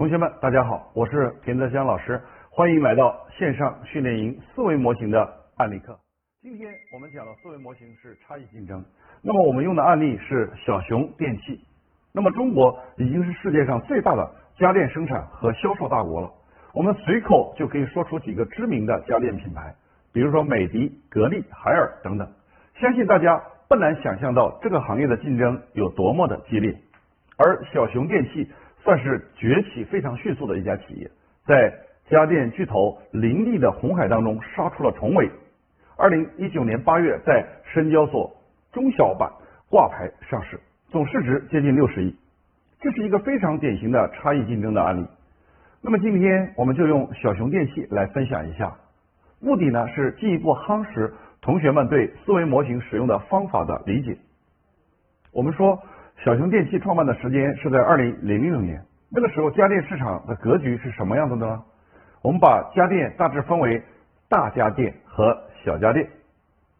同学们，大家好，我是田泽香老师，欢迎来到线上训练营思维模型的案例课。今天我们讲的思维模型是差异竞争，那么我们用的案例是小熊电器。那么中国已经是世界上最大的家电生产和销售大国了，我们随口就可以说出几个知名的家电品牌，比如说美的、格力、海尔等等。相信大家不难想象到这个行业的竞争有多么的激烈，而小熊电器。算是崛起非常迅速的一家企业，在家电巨头林立的红海当中杀出了重围。二零一九年八月，在深交所中小板挂牌上市，总市值接近六十亿，这是一个非常典型的差异竞争的案例。那么今天我们就用小熊电器来分享一下，目的呢是进一步夯实同学们对思维模型使用的方法的理解。我们说。小熊电器创办的时间是在二零零六年，那个时候家电市场的格局是什么样子的呢？我们把家电大致分为大家电和小家电。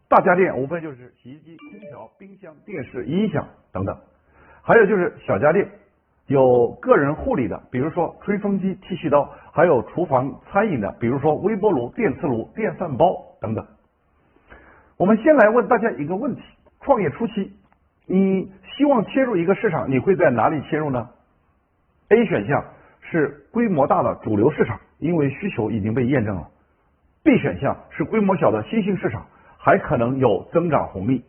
大家电无非就是洗衣机、空调、冰箱、电视、音响等等，还有就是小家电，有个人护理的，比如说吹风机、剃须刀，还有厨房餐饮的，比如说微波炉、电磁炉、电饭煲等等。我们先来问大家一个问题：创业初期。你希望切入一个市场，你会在哪里切入呢？A 选项是规模大的主流市场，因为需求已经被验证了；B 选项是规模小的新兴市场，还可能有增长红利。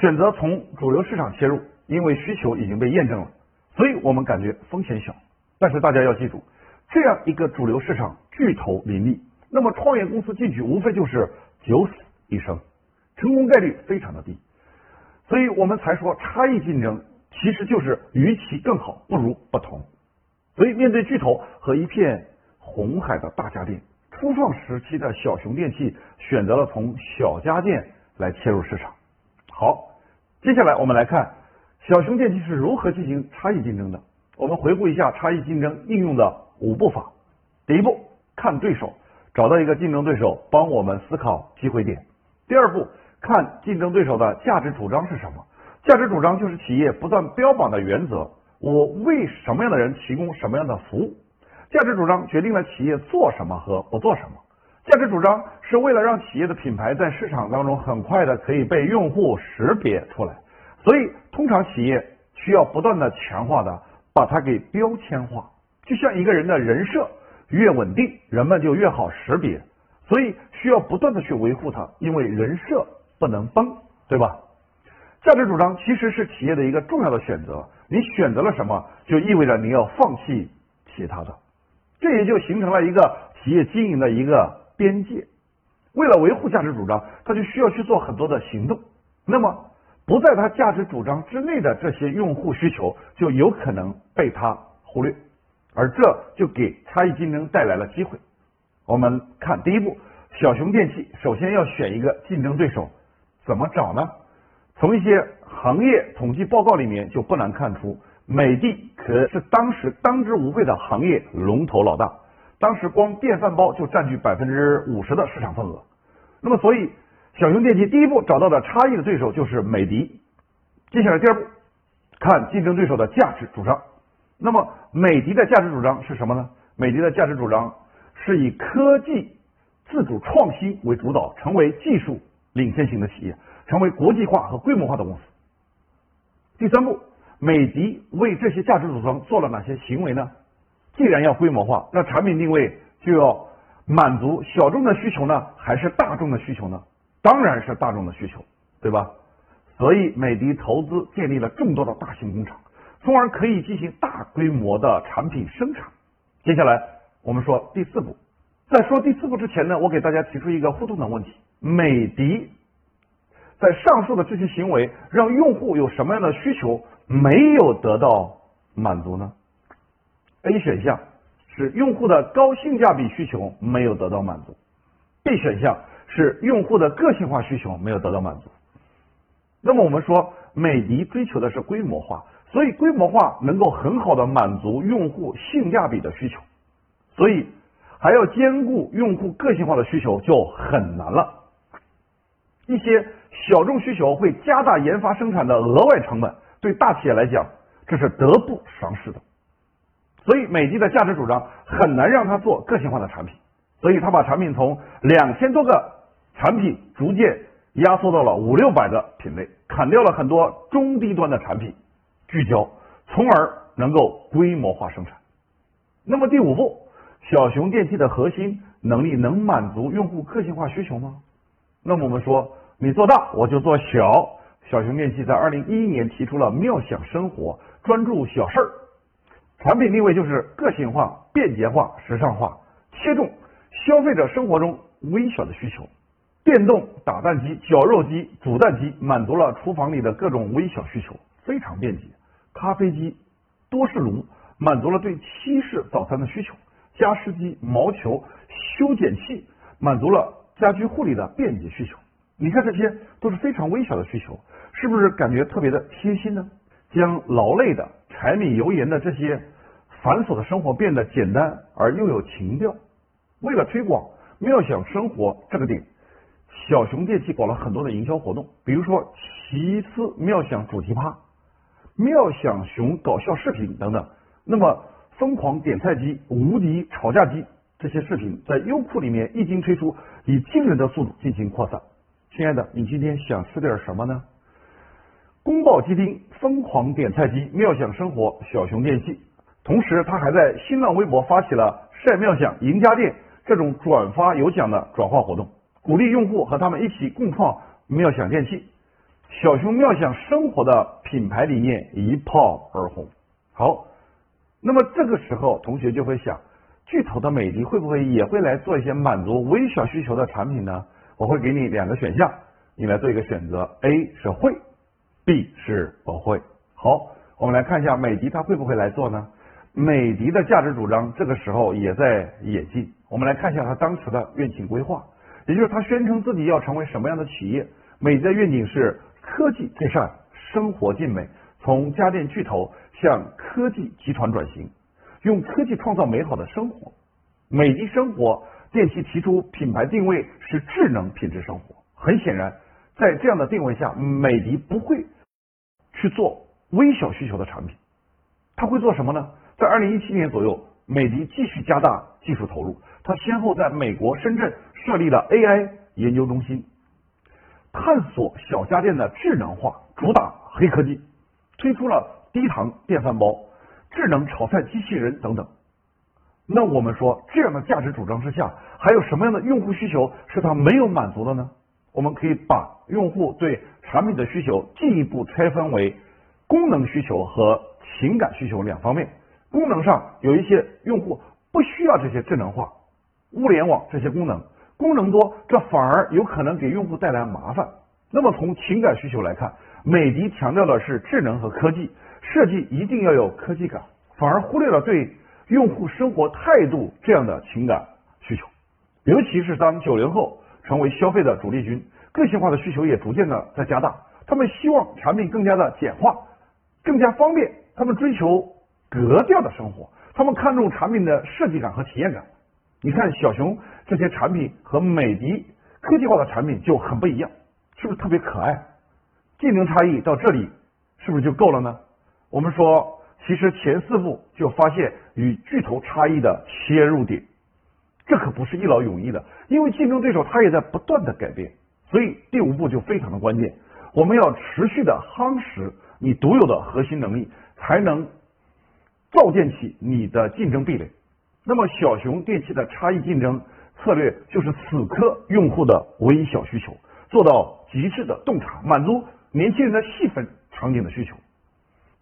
选择从主流市场切入，因为需求已经被验证了，所以我们感觉风险小。但是大家要记住，这样一个主流市场巨头林立，那么创业公司进去无非就是九死一生，成功概率非常的低。所以我们才说差异竞争其实就是与其更好不如不同。所以面对巨头和一片红海的大家电，初创时期的小熊电器选择了从小家电来切入市场。好，接下来我们来看小熊电器是如何进行差异竞争的。我们回顾一下差异竞争应用的五步法。第一步，看对手，找到一个竞争对手，帮我们思考机会点。第二步。看竞争对手的价值主张是什么？价值主张就是企业不断标榜的原则。我为什么样的人提供什么样的服务？价值主张决定了企业做什么和不做什么。价值主张是为了让企业的品牌在市场当中很快的可以被用户识别出来，所以通常企业需要不断的强化的把它给标签化，就像一个人的人设越稳定，人们就越好识别，所以需要不断的去维护它，因为人设。不能崩，对吧？价值主张其实是企业的一个重要的选择。你选择了什么，就意味着你要放弃其他的，这也就形成了一个企业经营的一个边界。为了维护价值主张，他就需要去做很多的行动。那么，不在他价值主张之内的这些用户需求，就有可能被他忽略，而这就给差异竞争带来了机会。我们看第一步，小熊电器首先要选一个竞争对手。怎么找呢？从一些行业统计报告里面就不难看出，美的可是当时当之无愧的行业龙头老大，当时光电饭煲就占据百分之五十的市场份额。那么，所以小熊电器第一步找到的差异的对手就是美的。接下来第二步，看竞争对手的价值主张。那么，美的的价值主张是什么呢？美的的价值主张是以科技自主创新为主导，成为技术。领先型的企业成为国际化和规模化的公司。第三步，美的为这些价值主张做了哪些行为呢？既然要规模化，那产品定位就要满足小众的需求呢，还是大众的需求呢？当然是大众的需求，对吧？所以美的投资建立了众多的大型工厂，从而可以进行大规模的产品生产。接下来我们说第四步，在说第四步之前呢，我给大家提出一个互动的问题。美的在上述的这些行为，让用户有什么样的需求没有得到满足呢？A 选项是用户的高性价比需求没有得到满足，B 选项是用户的个性化需求没有得到满足。那么我们说，美的追求的是规模化，所以规模化能够很好的满足用户性价比的需求，所以还要兼顾用户个性化的需求就很难了。一些小众需求会加大研发生产的额外成本，对大企业来讲，这是得不偿失的。所以美的的价值主张很难让它做个性化的产品，所以他把产品从两千多个产品逐渐压缩到了五六百个品类，砍掉了很多中低端的产品，聚焦，从而能够规模化生产。那么第五步，小熊电器的核心能力能满足用户个性化需求吗？那么我们说，你做大我就做小。小熊电器在二零一一年提出了妙想生活，专注小事儿，产品定位就是个性化、便捷化、时尚化，切中消费者生活中微小的需求。电动打蛋机、绞肉机、煮蛋机满足了厨房里的各种微小需求，非常便捷。咖啡机、多士炉满足了对西式早餐的需求。加湿机、毛球、修剪器满足了家居护理的便捷需求。你看，这些都是非常微小的需求，是不是感觉特别的贴心呢？将劳累的柴米油盐的这些繁琐的生活变得简单而又有情调。为了推广妙想生活这个点，小熊电器搞了很多的营销活动，比如说奇思妙想主题趴、妙想熊搞笑视频等等。那么，疯狂点菜机、无敌吵架机这些视频在优酷里面一经推出，以惊人的速度进行扩散。亲爱的，你今天想吃点什么呢？宫保鸡丁、疯狂点菜机、妙想生活、小熊电器。同时，他还在新浪微博发起了晒妙想、赢家电这种转发有奖的转化活动，鼓励用户和他们一起共创妙想电器。小熊妙想生活的品牌理念一炮而红。好，那么这个时候，同学就会想，巨头的美的会不会也会来做一些满足微小需求的产品呢？我会给你两个选项，你来做一个选择，A 是会，B 是不会。好，我们来看一下美的它会不会来做呢？美的的价值主张这个时候也在演进。我们来看一下它当时的愿景规划，也就是它宣称自己要成为什么样的企业。美的愿景是科技最善，生活尽美，从家电巨头向科技集团转型，用科技创造美好的生活。美的生活。电器提出品牌定位是智能品质生活，很显然，在这样的定位下，美的不会去做微小需求的产品，它会做什么呢？在二零一七年左右，美的继续加大技术投入，它先后在美国深圳设立了 AI 研究中心，探索小家电的智能化，主打黑科技，推出了低糖电饭煲、智能炒菜机器人等等。那我们说，这样的价值主张之下，还有什么样的用户需求是它没有满足的呢？我们可以把用户对产品的需求进一步拆分为功能需求和情感需求两方面。功能上有一些用户不需要这些智能化、物联网这些功能，功能多，这反而有可能给用户带来麻烦。那么从情感需求来看，美的强调的是智能和科技，设计一定要有科技感，反而忽略了对。用户生活态度这样的情感需求，尤其是当九零后成为消费的主力军，个性化的需求也逐渐的在加大。他们希望产品更加的简化，更加方便。他们追求格调的生活，他们看重产品的设计感和体验感。你看小熊这些产品和美的科技化的产品就很不一样，是不是特别可爱？技能差异到这里是不是就够了呢？我们说。其实前四步就发现与巨头差异的切入点，这可不是一劳永逸的，因为竞争对手他也在不断的改变，所以第五步就非常的关键，我们要持续的夯实你独有的核心能力，才能造建起你的竞争壁垒。那么小熊电器的差异竞争策略就是此刻用户的微小需求，做到极致的洞察，满足年轻人的细分场景的需求。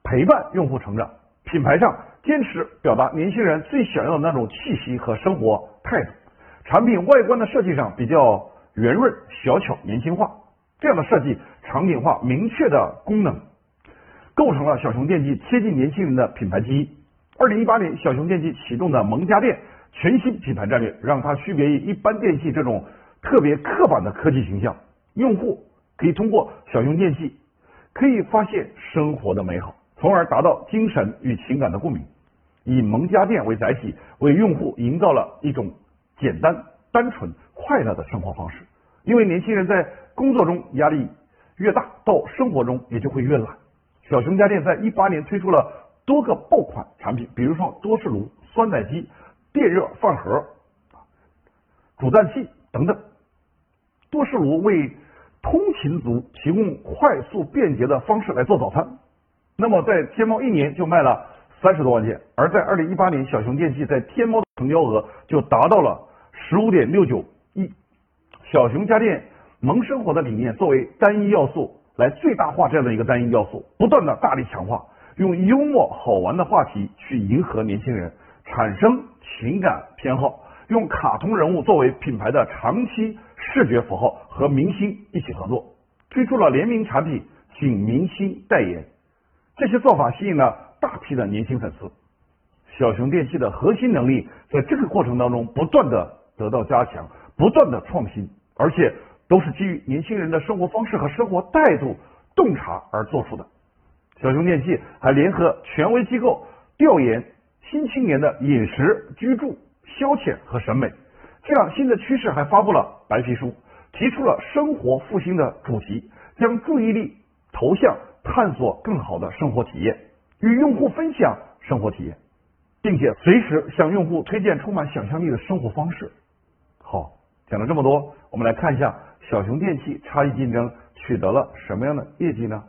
陪伴用户成长，品牌上坚持表达年轻人最想要的那种气息和生活态度。产品外观的设计上比较圆润、小巧、年轻化，这样的设计场景化、明确的功能，构成了小熊电器贴近年轻人的品牌基因。二零一八年，小熊电器启动的萌家电全新品牌战略，让它区别于一般电器这种特别刻板的科技形象。用户可以通过小熊电器，可以发现生活的美好。从而达到精神与情感的共鸣，以萌家电为载体，为用户营造了一种简单、单纯、快乐的生活方式。因为年轻人在工作中压力越大，到生活中也就会越懒。小熊家电在一八年推出了多个爆款产品，比如说多士炉、酸奶机、电热饭盒、煮蛋器等等。多士炉为通勤族提供快速便捷的方式来做早餐。那么在天猫一年就卖了三十多万件，而在二零一八年，小熊电器在天猫的成交额就达到了十五点六九亿。小熊家电萌生活的理念作为单一要素来最大化这样的一个单一要素，不断的大力强化，用幽默好玩的话题去迎合年轻人，产生情感偏好，用卡通人物作为品牌的长期。视觉符号和明星一起合作，推出了联名产品，请明星代言。这些做法吸引了大批的年轻粉丝。小熊电器的核心能力在这个过程当中不断的得到加强，不断的创新，而且都是基于年轻人的生活方式和生活态度洞察而做出的。小熊电器还联合权威机构调研新青年的饮食、居住、消遣和审美。这样新的趋势还发布了白皮书，提出了生活复兴的主题，将注意力投向探索更好的生活体验，与用户分享生活体验，并且随时向用户推荐充满想象力的生活方式。好，讲了这么多，我们来看一下小熊电器差异竞争取得了什么样的业绩呢？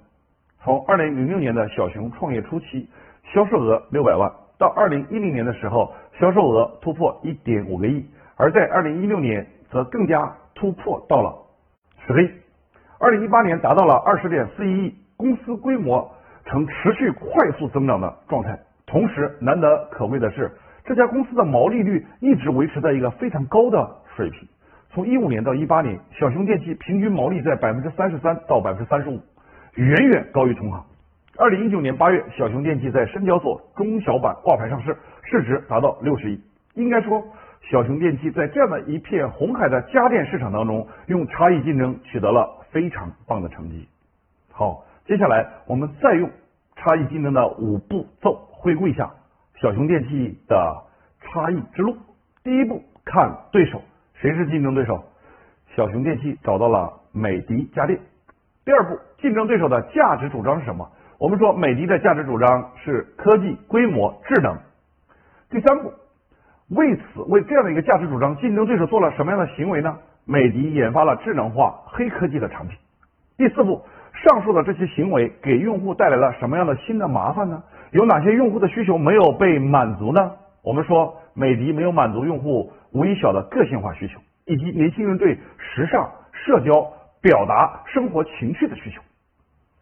从二零零六年的小熊创业初期，销售额六百万，到二零一零年的时候，销售额突破一点五个亿。而在二零一六年，则更加突破到了十个亿，二零一八年达到了二十点四一亿，公司规模呈持续快速增长的状态。同时，难得可贵的是，这家公司的毛利率一直维持在一个非常高的水平。从一五年到一八年，小熊电器平均毛利在百分之三十三到百分之三十五，远远高于同行。二零一九年八月，小熊电器在深交所中小板挂牌上市，市值达到六十亿。应该说。小熊电器在这样的一片红海的家电市场当中，用差异竞争取得了非常棒的成绩。好，接下来我们再用差异竞争的五步骤回顾一下小熊电器的差异之路。第一步，看对手，谁是竞争对手？小熊电器找到了美的家电。第二步，竞争对手的价值主张是什么？我们说美的的价值主张是科技、规模、智能。第三步。为此，为这样的一个价值主张，竞争对手做了什么样的行为呢？美的研发了智能化黑科技的产品。第四步，上述的这些行为给用户带来了什么样的新的麻烦呢？有哪些用户的需求没有被满足呢？我们说，美的没有满足用户微小的个性化需求，以及年轻人对时尚、社交、表达生活情趣的需求。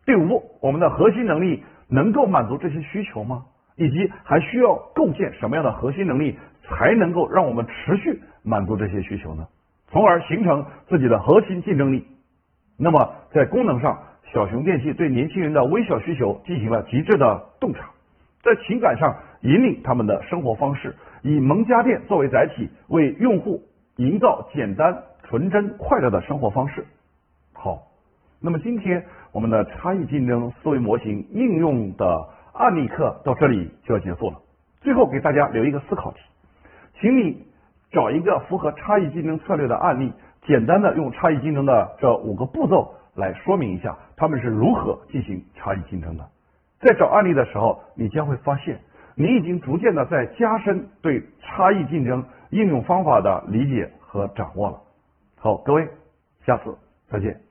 第五步，我们的核心能力能够满足这些需求吗？以及还需要构建什么样的核心能力？才能够让我们持续满足这些需求呢，从而形成自己的核心竞争力。那么在功能上，小熊电器对年轻人的微小需求进行了极致的洞察，在情感上引领他们的生活方式，以萌家电作为载体，为用户营造简单、纯真、快乐的生活方式。好，那么今天我们的差异竞争思维模型应用的案例课到这里就要结束了。最后给大家留一个思考题。请你找一个符合差异竞争策略的案例，简单的用差异竞争的这五个步骤来说明一下他们是如何进行差异竞争的。在找案例的时候，你将会发现你已经逐渐的在加深对差异竞争应用方法的理解和掌握了。好，各位，下次再见。